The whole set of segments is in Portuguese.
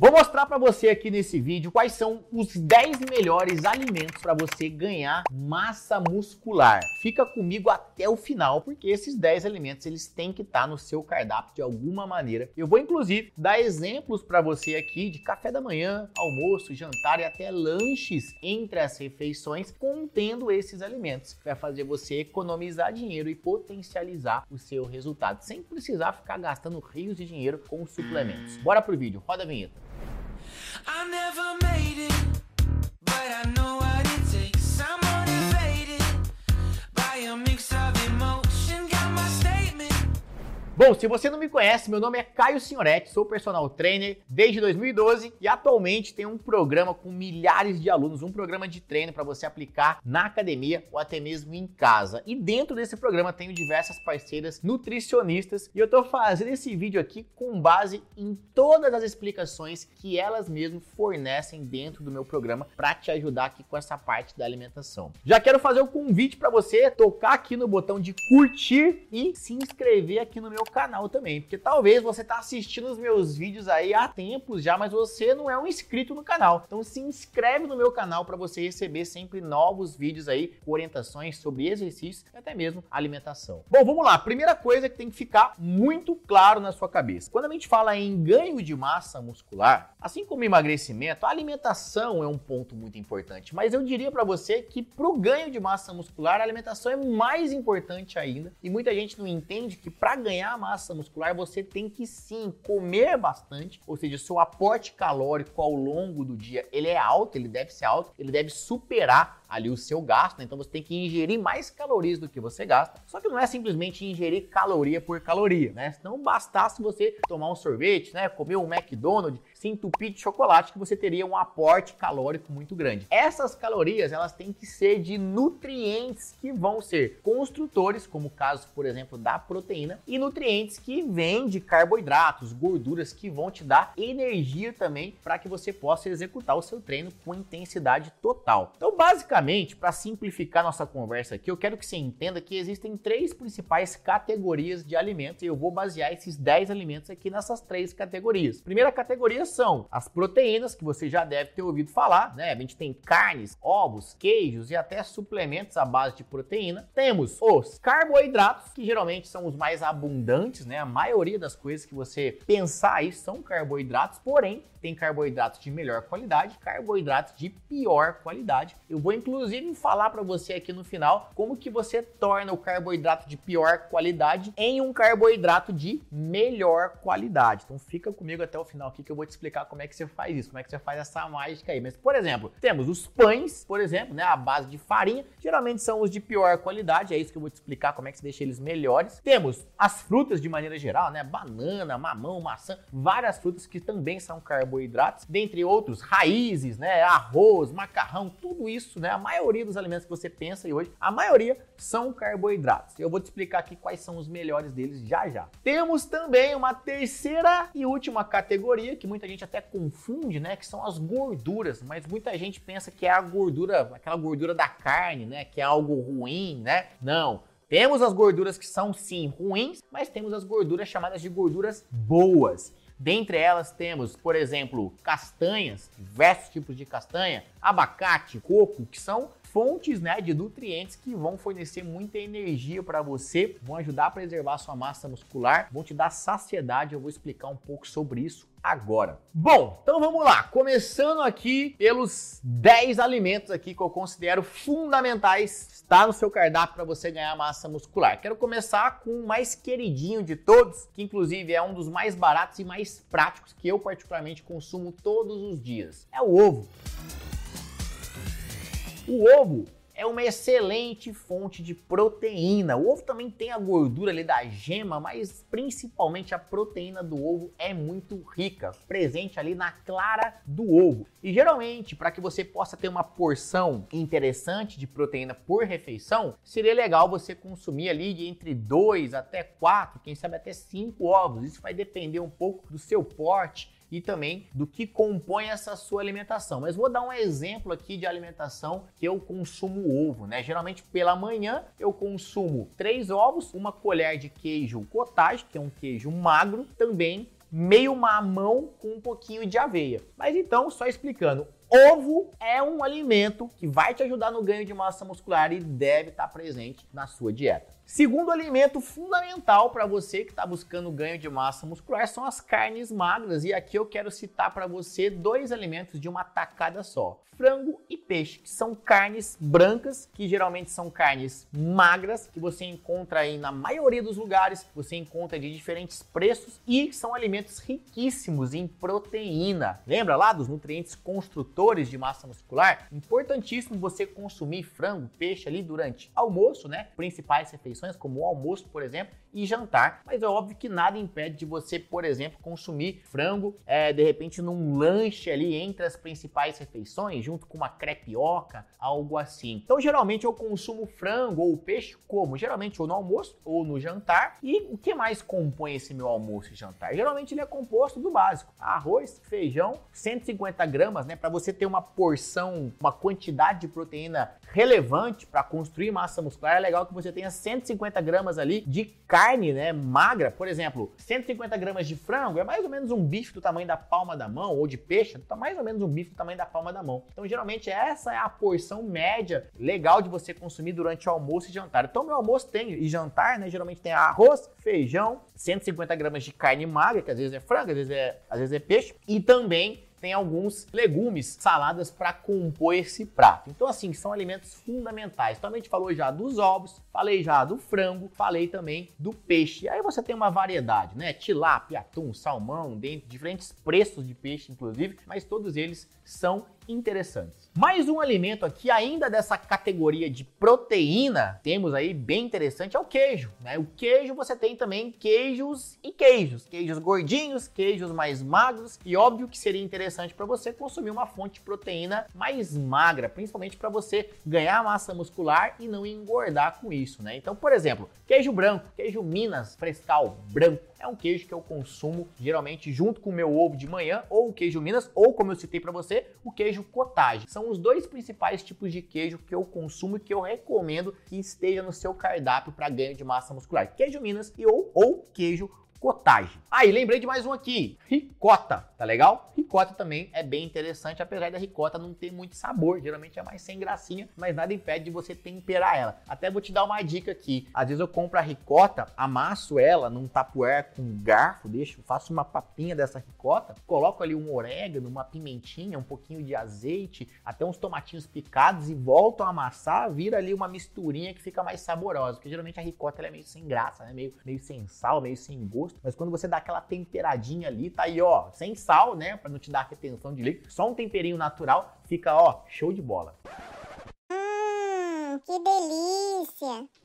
Vou mostrar para você aqui nesse vídeo quais são os 10 melhores alimentos para você ganhar massa muscular. Fica comigo até o final, porque esses 10 alimentos eles têm que estar tá no seu cardápio de alguma maneira. Eu vou inclusive dar exemplos para você aqui de café da manhã, almoço, jantar e até lanches entre as refeições contendo esses alimentos. Vai fazer você economizar dinheiro e potencializar o seu resultado, sem precisar ficar gastando rios de dinheiro com suplementos. Bora pro vídeo, roda a vinheta. I never made it, but I know what Bom, se você não me conhece, meu nome é Caio Signoretti, sou personal trainer desde 2012 e atualmente tenho um programa com milhares de alunos, um programa de treino para você aplicar na academia ou até mesmo em casa. E dentro desse programa tenho diversas parceiras nutricionistas e eu estou fazendo esse vídeo aqui com base em todas as explicações que elas mesmas fornecem dentro do meu programa para te ajudar aqui com essa parte da alimentação. Já quero fazer o um convite para você tocar aqui no botão de curtir e se inscrever aqui no meu canal também, porque talvez você está assistindo os meus vídeos aí há tempos já, mas você não é um inscrito no canal. Então se inscreve no meu canal para você receber sempre novos vídeos aí orientações sobre exercícios e até mesmo alimentação. Bom, vamos lá. Primeira coisa que tem que ficar muito claro na sua cabeça. Quando a gente fala em ganho de massa muscular, assim como emagrecimento, a alimentação é um ponto muito importante, mas eu diria para você que para o ganho de massa muscular, a alimentação é mais importante ainda, e muita gente não entende que para ganhar massa muscular, você tem que sim comer bastante, ou seja, seu aporte calórico ao longo do dia, ele é alto, ele deve ser alto, ele deve superar ali o seu gasto, né? então você tem que ingerir mais calorias do que você gasta. Só que não é simplesmente ingerir caloria por caloria, né? Se não bastasse você tomar um sorvete, né, comer um McDonald's, se entupir de chocolate, que você teria um aporte calórico muito grande. Essas calorias, elas têm que ser de nutrientes que vão ser construtores, como o caso, por exemplo, da proteína, e nutrientes que vêm de carboidratos, gorduras que vão te dar energia também para que você possa executar o seu treino com intensidade total. Então, basicamente, para simplificar nossa conversa aqui, eu quero que você entenda que existem três principais categorias de alimentos e eu vou basear esses 10 alimentos aqui nessas três categorias. Primeira categoria são as proteínas, que você já deve ter ouvido falar, né? A gente tem carnes, ovos, queijos e até suplementos à base de proteína. Temos os carboidratos, que geralmente são os mais abundantes, né? A maioria das coisas que você pensar aí são carboidratos, porém tem carboidratos de melhor qualidade, carboidratos de pior qualidade. Eu vou inclusive falar para você aqui no final como que você torna o carboidrato de pior qualidade em um carboidrato de melhor qualidade. Então fica comigo até o final aqui que eu vou te explicar como é que você faz isso, como é que você faz essa mágica aí. Mas, por exemplo, temos os pães, por exemplo, né, a base de farinha, geralmente são os de pior qualidade, é isso que eu vou te explicar como é que você deixa eles melhores. Temos as frutas de maneira geral, né, banana, mamão, maçã, várias frutas que também são carboidratos dentre outros, raízes, né, arroz, macarrão, tudo isso, né, a maioria dos alimentos que você pensa e hoje, a maioria são carboidratos. Eu vou te explicar aqui quais são os melhores deles já já. Temos também uma terceira e última categoria que muita gente até confunde, né, que são as gorduras, mas muita gente pensa que é a gordura, aquela gordura da carne, né, que é algo ruim, né? Não, temos as gorduras que são sim ruins, mas temos as gorduras chamadas de gorduras boas. Dentre elas temos, por exemplo, castanhas, diversos tipos de castanha, abacate, coco, que são fontes né, de nutrientes que vão fornecer muita energia para você, vão ajudar a preservar sua massa muscular, vão te dar saciedade. Eu vou explicar um pouco sobre isso agora. Bom, então vamos lá. Começando aqui pelos 10 alimentos aqui que eu considero fundamentais está no seu cardápio para você ganhar massa muscular. Quero começar com o mais queridinho de todos, que inclusive é um dos mais baratos e mais práticos que eu particularmente consumo todos os dias. É o ovo. O ovo é uma excelente fonte de proteína. O ovo também tem a gordura ali da gema, mas principalmente a proteína do ovo é muito rica, presente ali na clara do ovo. E geralmente, para que você possa ter uma porção interessante de proteína por refeição, seria legal você consumir ali entre 2 até 4, quem sabe até 5 ovos. Isso vai depender um pouco do seu porte e também do que compõe essa sua alimentação. Mas vou dar um exemplo aqui de alimentação que eu consumo ovo, né? Geralmente pela manhã eu consumo três ovos, uma colher de queijo cottage, que é um queijo magro, também meio mamão com um pouquinho de aveia. Mas então, só explicando, Ovo é um alimento que vai te ajudar no ganho de massa muscular e deve estar presente na sua dieta. Segundo alimento fundamental para você que está buscando ganho de massa muscular são as carnes magras. E aqui eu quero citar para você dois alimentos de uma tacada só: frango e peixe, que são carnes brancas, que geralmente são carnes magras, que você encontra aí na maioria dos lugares, você encontra de diferentes preços e são alimentos riquíssimos em proteína. Lembra lá dos nutrientes construtores de massa muscular? Importantíssimo você consumir frango, peixe ali durante almoço, né? Principais refeições refeições, como o almoço, por exemplo, e jantar. Mas é óbvio que nada impede de você, por exemplo, consumir frango, é, de repente, num lanche ali entre as principais refeições, junto com uma crepioca, algo assim. Então, geralmente eu consumo frango ou peixe como? Geralmente ou no almoço ou no jantar. E o que mais compõe esse meu almoço e jantar? Geralmente ele é composto do básico: arroz, feijão, 150 gramas, né? Para você ter uma porção, uma quantidade de proteína relevante para construir massa muscular, é legal que você tenha 150 gramas ali de carne, né, magra. Por exemplo, 150 gramas de frango é mais ou menos um bife do tamanho da palma da mão, ou de peixe, tá mais ou menos um bife do tamanho da palma da mão. Então, geralmente, essa é a porção média legal de você consumir durante o almoço e jantar. Então, meu almoço tem, e jantar, né, geralmente tem arroz, feijão, 150 gramas de carne magra, que às vezes é frango, às vezes é, às vezes é peixe, e também tem alguns legumes, saladas para compor esse prato. Então, assim, são alimentos fundamentais. Então, a gente falou já dos ovos, falei já do frango, falei também do peixe. Aí você tem uma variedade, né? Tilápia, atum, salmão, dentro diferentes preços de peixe, inclusive, mas todos eles são interessantes. Mais um alimento aqui, ainda dessa categoria de proteína, temos aí bem interessante, é o queijo. Né? O queijo você tem também queijos e queijos. Queijos gordinhos, queijos mais magros. E óbvio que seria interessante para você consumir uma fonte de proteína mais magra, principalmente para você ganhar massa muscular e não engordar com isso. Né? Então, por exemplo, queijo branco, queijo Minas Frescal branco é um queijo que eu consumo geralmente junto com o meu ovo de manhã, ou o queijo Minas, ou como eu citei para você, o queijo cottage. São os dois principais tipos de queijo que eu consumo e que eu recomendo que esteja no seu cardápio para ganho de massa muscular. Queijo Minas e ou, ou queijo cottage. Aí, ah, lembrei de mais um aqui, ricota, tá legal? Ricota também é bem interessante, apesar da ricota não ter muito sabor, geralmente é mais sem gracinha, mas nada impede de você temperar ela. Até vou te dar uma dica aqui, às vezes eu compro a ricota, amasso ela num tapuer com garfo, deixo, faço uma papinha dessa ricota, coloco ali um orégano, uma pimentinha, um pouquinho de azeite, até uns tomatinhos picados e volto a amassar, vira ali uma misturinha que fica mais saborosa, porque geralmente a ricota é meio sem graça, né? meio, meio sem sal, meio sem gosto, mas quando você dá aquela temperadinha ali, tá aí, ó, sem sal, né, para não te dar retenção de líquido, só um temperinho natural, fica, ó, show de bola. Hum, que delícia!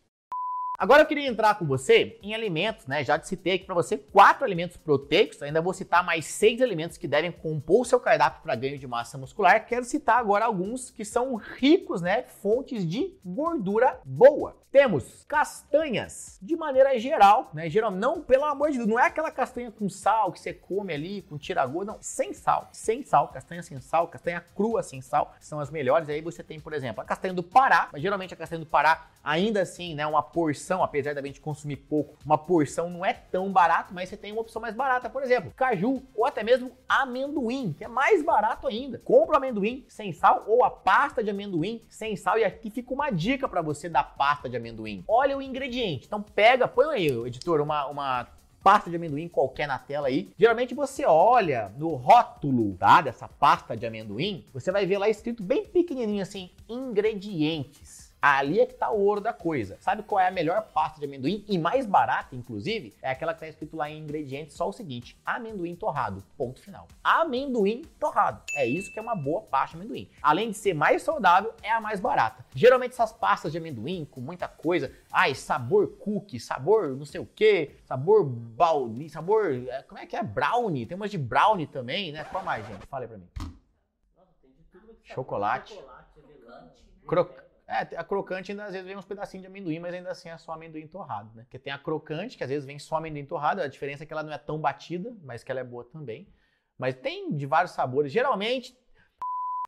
Agora eu queria entrar com você em alimentos, né? Já te citei aqui para você quatro alimentos proteicos, ainda vou citar mais seis alimentos que devem compor o seu cardápio para ganho de massa muscular. Quero citar agora alguns que são ricos, né? Fontes de gordura boa. Temos castanhas, de maneira geral, né? Geral, não, pelo amor de Deus, não é aquela castanha com sal que você come ali, com tiragosto, não, sem sal, sem sal, castanha sem sal, castanha crua sem sal, são as melhores. Aí você tem, por exemplo, a castanha do Pará, mas geralmente a castanha do Pará, ainda assim, né, uma porção, apesar da gente consumir pouco, uma porção não é tão barato, mas você tem uma opção mais barata, por exemplo, caju ou até mesmo amendoim, que é mais barato ainda. Compra o amendoim sem sal ou a pasta de amendoim sem sal e aqui fica uma dica para você da pasta de amendoim amendoim. Olha o ingrediente. Então pega, põe aí, editor, uma, uma pasta de amendoim qualquer na tela aí. Geralmente você olha no rótulo, tá? Dessa pasta de amendoim, você vai ver lá escrito bem pequenininho assim, ingredientes. Ali é que tá o ouro da coisa. Sabe qual é a melhor pasta de amendoim e mais barata, inclusive? É aquela que tá escrito lá em ingredientes só o seguinte: amendoim torrado. Ponto final. Amendoim torrado. É isso que é uma boa pasta de amendoim. Além de ser mais saudável, é a mais barata. Geralmente essas pastas de amendoim com muita coisa, ai, sabor cookie, sabor não sei o que, sabor baunilha, sabor, é, como é que é? Brownie. Tem umas de brownie também, né? Qual mais, gente? Fala aí pra mim. Chocolate. Chocolate. Crocante. É, a crocante ainda às vezes vem uns pedacinhos de amendoim, mas ainda assim é só amendoim torrado, né? Porque tem a crocante, que às vezes vem só amendoim torrado, a diferença é que ela não é tão batida, mas que ela é boa também. Mas tem de vários sabores. Geralmente,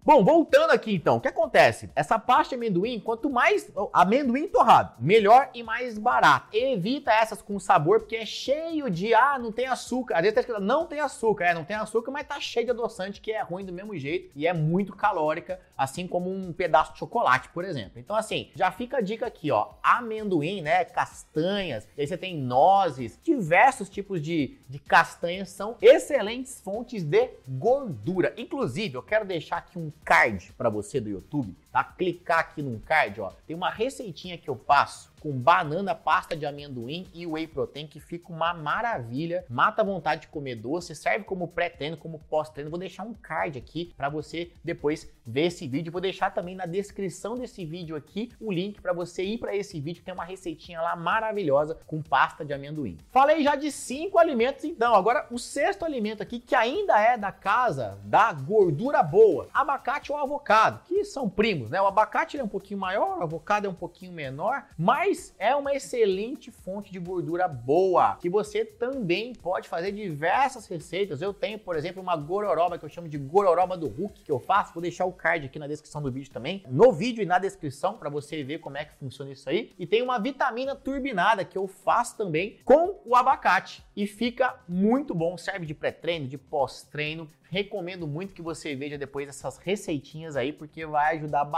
Bom, voltando aqui então, o que acontece? Essa pasta de amendoim, quanto mais amendoim torrado, melhor e mais barato. Evita essas com sabor, porque é cheio de, ah, não tem açúcar. Às vezes tá escrito, não tem açúcar. É, não tem açúcar, mas tá cheio de adoçante, que é ruim do mesmo jeito e é muito calórica, assim como um pedaço de chocolate, por exemplo. Então, assim, já fica a dica aqui, ó, amendoim, né, castanhas, aí você tem nozes, diversos tipos de, de castanhas são excelentes fontes de gordura. Inclusive, eu quero deixar aqui um card para você do YouTube, tá? Clicar aqui num card, ó, tem uma receitinha que eu passo com banana, pasta de amendoim e whey protein que fica uma maravilha, mata a vontade de comer doce, serve como pré-treino, como pós-treino. Vou deixar um card aqui para você depois ver esse vídeo. Vou deixar também na descrição desse vídeo aqui o link para você ir para esse vídeo, tem uma receitinha lá maravilhosa com pasta de amendoim. Falei já de cinco alimentos então, agora o sexto alimento aqui que ainda é da casa da gordura boa, abacate ou avocado, que são primos, né? O abacate é um pouquinho maior, o avocado é um pouquinho menor, mas é uma excelente fonte de gordura boa, que você também pode fazer diversas receitas. Eu tenho, por exemplo, uma gororoba que eu chamo de gororoba do Hulk que eu faço. Vou deixar o card aqui na descrição do vídeo também, no vídeo e na descrição para você ver como é que funciona isso aí. E tem uma vitamina turbinada que eu faço também com o abacate e fica muito bom, serve de pré-treino, de pós-treino. Recomendo muito que você veja depois essas receitinhas aí, porque vai ajudar bastante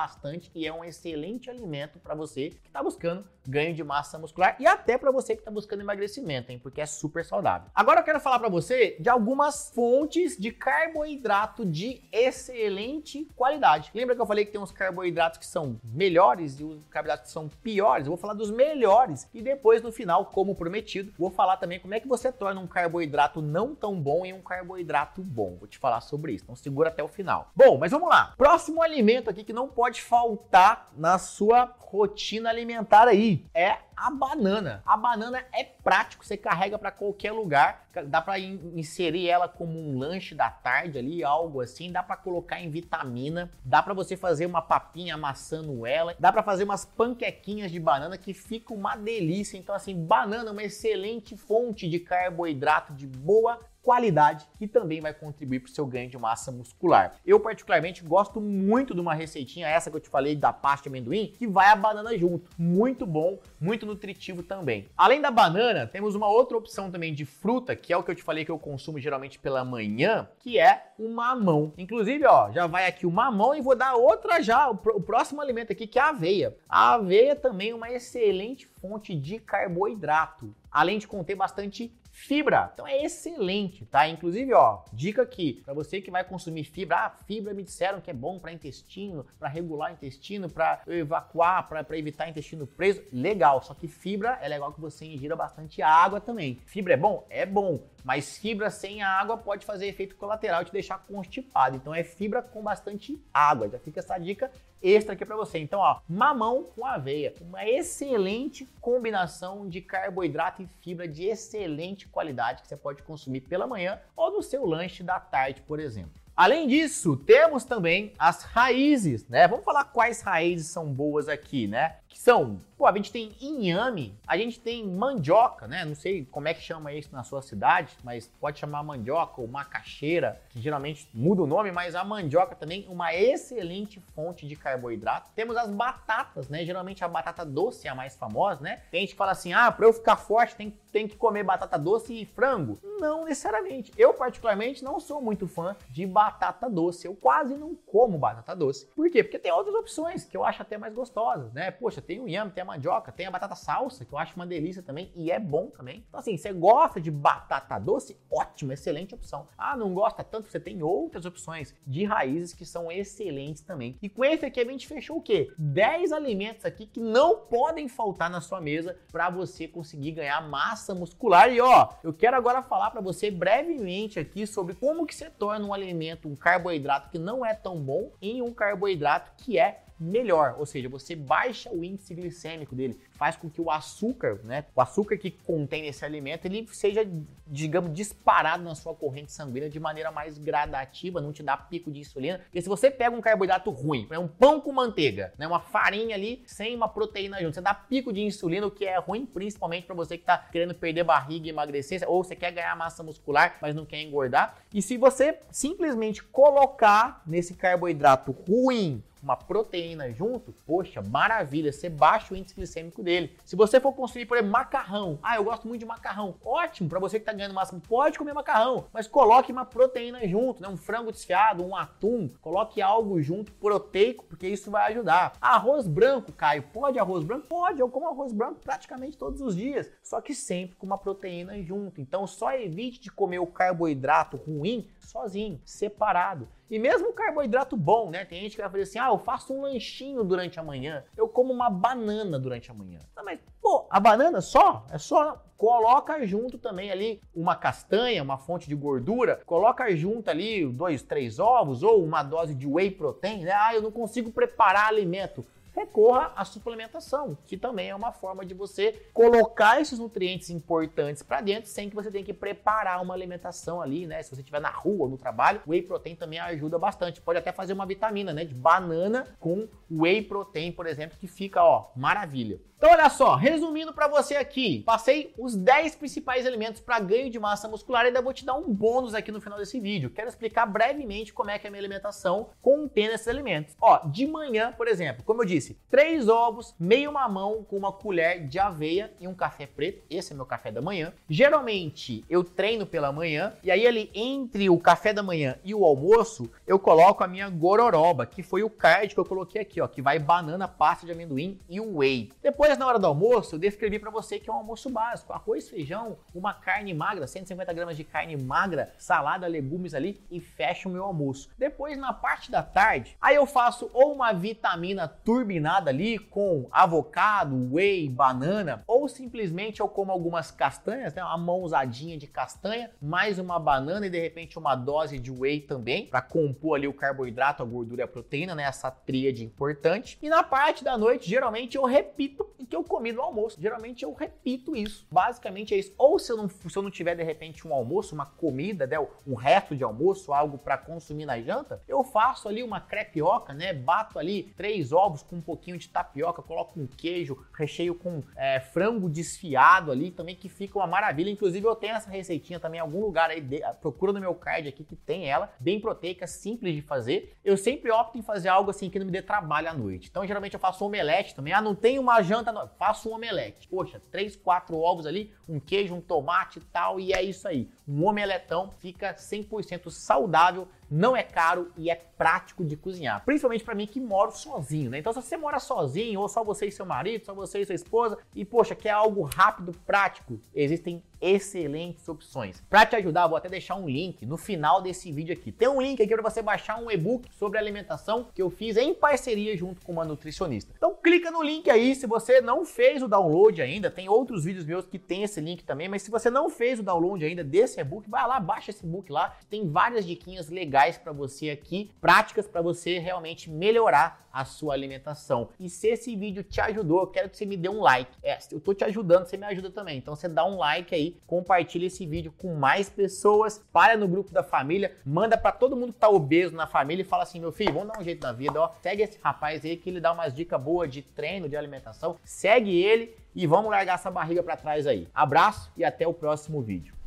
e é um excelente alimento para você que está buscando ganho de massa muscular e até para você que está buscando emagrecimento, hein? Porque é super saudável. Agora eu quero falar para você de algumas fontes de carboidrato de excelente qualidade. Lembra que eu falei que tem uns carboidratos que são melhores e os carboidratos que são piores? Eu vou falar dos melhores e depois no final, como prometido, vou falar também como é que você torna um carboidrato não tão bom em um carboidrato bom. Vou te falar sobre isso, então segura até o final. Bom, mas vamos lá. Próximo alimento aqui que não pode faltar na sua rotina alimentar aí. É a banana. A banana é prático, você carrega para qualquer lugar, dá para inserir ela como um lanche da tarde ali, algo assim, dá para colocar em vitamina, dá para você fazer uma papinha amassando ela, dá para fazer umas panquequinhas de banana que fica uma delícia. Então assim, banana é uma excelente fonte de carboidrato de boa qualidade que também vai contribuir para o seu ganho de massa muscular. Eu particularmente gosto muito de uma receitinha, essa que eu te falei da pasta de amendoim, que vai a banana junto. Muito bom, muito nutritivo também. Além da banana, temos uma outra opção também de fruta, que é o que eu te falei que eu consumo geralmente pela manhã, que é o mamão. Inclusive, ó, já vai aqui o mamão e vou dar outra já, o próximo alimento aqui que é a aveia. A aveia também é uma excelente fonte de carboidrato, além de conter bastante Fibra, então é excelente, tá? Inclusive, ó, dica aqui, para você que vai consumir fibra, ah, fibra me disseram que é bom para intestino, para regular intestino, para evacuar, para evitar intestino preso, legal. Só que fibra é legal que você ingira bastante água também. Fibra é bom? É bom, mas fibra sem água pode fazer efeito colateral e te deixar constipado. Então é fibra com bastante água. Já fica essa dica extra aqui para você. Então, ó, mamão com aveia, uma excelente combinação de carboidrato e fibra de excelente qualidade que você pode consumir pela manhã ou no seu lanche da tarde, por exemplo. Além disso, temos também as raízes, né? Vamos falar quais raízes são boas aqui, né? Que são Pô, a gente tem inhame, a gente tem mandioca, né? Não sei como é que chama isso na sua cidade, mas pode chamar mandioca ou macaxeira, que geralmente muda o nome, mas a mandioca também uma excelente fonte de carboidrato. Temos as batatas, né? Geralmente a batata doce é a mais famosa, né? Tem gente que fala assim: "Ah, para eu ficar forte tem, tem que comer batata doce e frango". Não necessariamente. Eu particularmente não sou muito fã de batata doce. Eu quase não como batata doce. Por quê? Porque tem outras opções que eu acho até mais gostosas, né? Poxa, tem o inhame, tem a mandioca, tem a batata salsa, que eu acho uma delícia também e é bom também. Então, assim, você gosta de batata doce? Ótimo, excelente opção. Ah, não gosta tanto? Você tem outras opções de raízes que são excelentes também. E com esse aqui a gente fechou o quê? 10 alimentos aqui que não podem faltar na sua mesa para você conseguir ganhar massa muscular. E ó, eu quero agora falar para você brevemente aqui sobre como que você torna um alimento, um carboidrato que não é tão bom, em um carboidrato que é melhor, ou seja, você baixa o índice glicêmico dele, faz com que o açúcar, né, o açúcar que contém esse alimento, ele seja, digamos, disparado na sua corrente sanguínea de maneira mais gradativa, não te dá pico de insulina. Porque se você pega um carboidrato ruim, um pão com manteiga, né, uma farinha ali sem uma proteína junto, você dá pico de insulina, o que é ruim principalmente para você que está querendo perder barriga e emagrecer, ou você quer ganhar massa muscular, mas não quer engordar. E se você simplesmente colocar nesse carboidrato ruim uma proteína junto, poxa, maravilha, você baixa o índice glicêmico dele. Se você for consumir, por exemplo, macarrão, ah, eu gosto muito de macarrão, ótimo, para você que tá ganhando máximo, pode comer macarrão, mas coloque uma proteína junto, né? Um frango desfiado, um atum, coloque algo junto proteico, porque isso vai ajudar. Arroz branco, Caio, pode arroz branco? Pode, eu como arroz branco praticamente todos os dias, só que sempre com uma proteína junto. Então só evite de comer o carboidrato ruim sozinho, separado. E mesmo carboidrato bom, né? Tem gente que vai fazer assim: ah, eu faço um lanchinho durante a manhã, eu como uma banana durante a manhã. Não, mas, pô, a banana só? É só. Coloca junto também ali uma castanha, uma fonte de gordura, coloca junto ali dois, três ovos ou uma dose de whey protein, né? Ah, eu não consigo preparar alimento recorra à suplementação, que também é uma forma de você colocar esses nutrientes importantes para dentro sem que você tenha que preparar uma alimentação ali, né? Se você estiver na rua, no trabalho, whey protein também ajuda bastante. Pode até fazer uma vitamina, né, de banana com whey protein, por exemplo, que fica, ó, maravilha. Então olha só, resumindo para você aqui, passei os 10 principais elementos para ganho de massa muscular e ainda vou te dar um bônus aqui no final desse vídeo. Quero explicar brevemente como é que é a minha alimentação contendo esses elementos. Ó, de manhã, por exemplo, como eu disse, três ovos, meio mamão com uma colher de aveia e um café preto. Esse é meu café da manhã. Geralmente eu treino pela manhã e aí ali entre o café da manhã e o almoço, eu coloco a minha gororoba, que foi o card que eu coloquei aqui, ó, que vai banana, pasta de amendoim e whey. Depois na hora do almoço, eu descrevi para você que é um almoço básico: arroz, feijão, uma carne magra, 150 gramas de carne magra, salada, legumes ali e fecho o meu almoço. Depois, na parte da tarde, aí eu faço ou uma vitamina turbinada ali com avocado, whey, banana, ou simplesmente eu como algumas castanhas, né, uma mãozadinha de castanha, mais uma banana e de repente uma dose de whey também, para compor ali o carboidrato, a gordura e a proteína, né, essa tríade importante. E na parte da noite, geralmente eu repito que eu comi no almoço. Geralmente eu repito isso. Basicamente é isso. Ou se eu não, se eu não tiver de repente um almoço, uma comida, né, um resto de almoço, algo para consumir na janta, eu faço ali uma crepioca, né? Bato ali três ovos com um pouquinho de tapioca, coloco um queijo, recheio com é, frango desfiado ali também, que fica uma maravilha. Inclusive eu tenho essa receitinha também em algum lugar aí, de, procura no meu card aqui que tem ela, bem proteica, simples de fazer. Eu sempre opto em fazer algo assim que não me dê trabalho à noite. Então geralmente eu faço omelete também. Ah, não tem uma janta faço um omelete. Poxa, três, quatro ovos ali, um queijo, um tomate e tal, e é isso aí. Um omeletão fica 100% saudável não é caro e é prático de cozinhar. Principalmente para mim que moro sozinho, né? Então, se você mora sozinho, ou só você e seu marido, só você e sua esposa, e poxa, quer algo rápido, prático, existem excelentes opções. Para te ajudar, vou até deixar um link no final desse vídeo aqui. Tem um link aqui para você baixar um e-book sobre alimentação que eu fiz em parceria junto com uma nutricionista. Então clica no link aí, se você não fez o download ainda, tem outros vídeos meus que tem esse link também, mas se você não fez o download ainda desse e-book, vai lá, baixa esse e-book lá, tem várias diquinhas legais legais para você aqui, práticas para você realmente melhorar a sua alimentação. E se esse vídeo te ajudou, eu quero que você me dê um like. É, eu tô te ajudando, você me ajuda também. Então você dá um like aí, compartilha esse vídeo com mais pessoas, para no grupo da família, manda para todo mundo que tá obeso na família e fala assim: "Meu filho, vamos dar um jeito na vida, ó. Segue esse rapaz aí que ele dá umas dicas boas de treino, de alimentação. Segue ele e vamos largar essa barriga para trás aí. Abraço e até o próximo vídeo.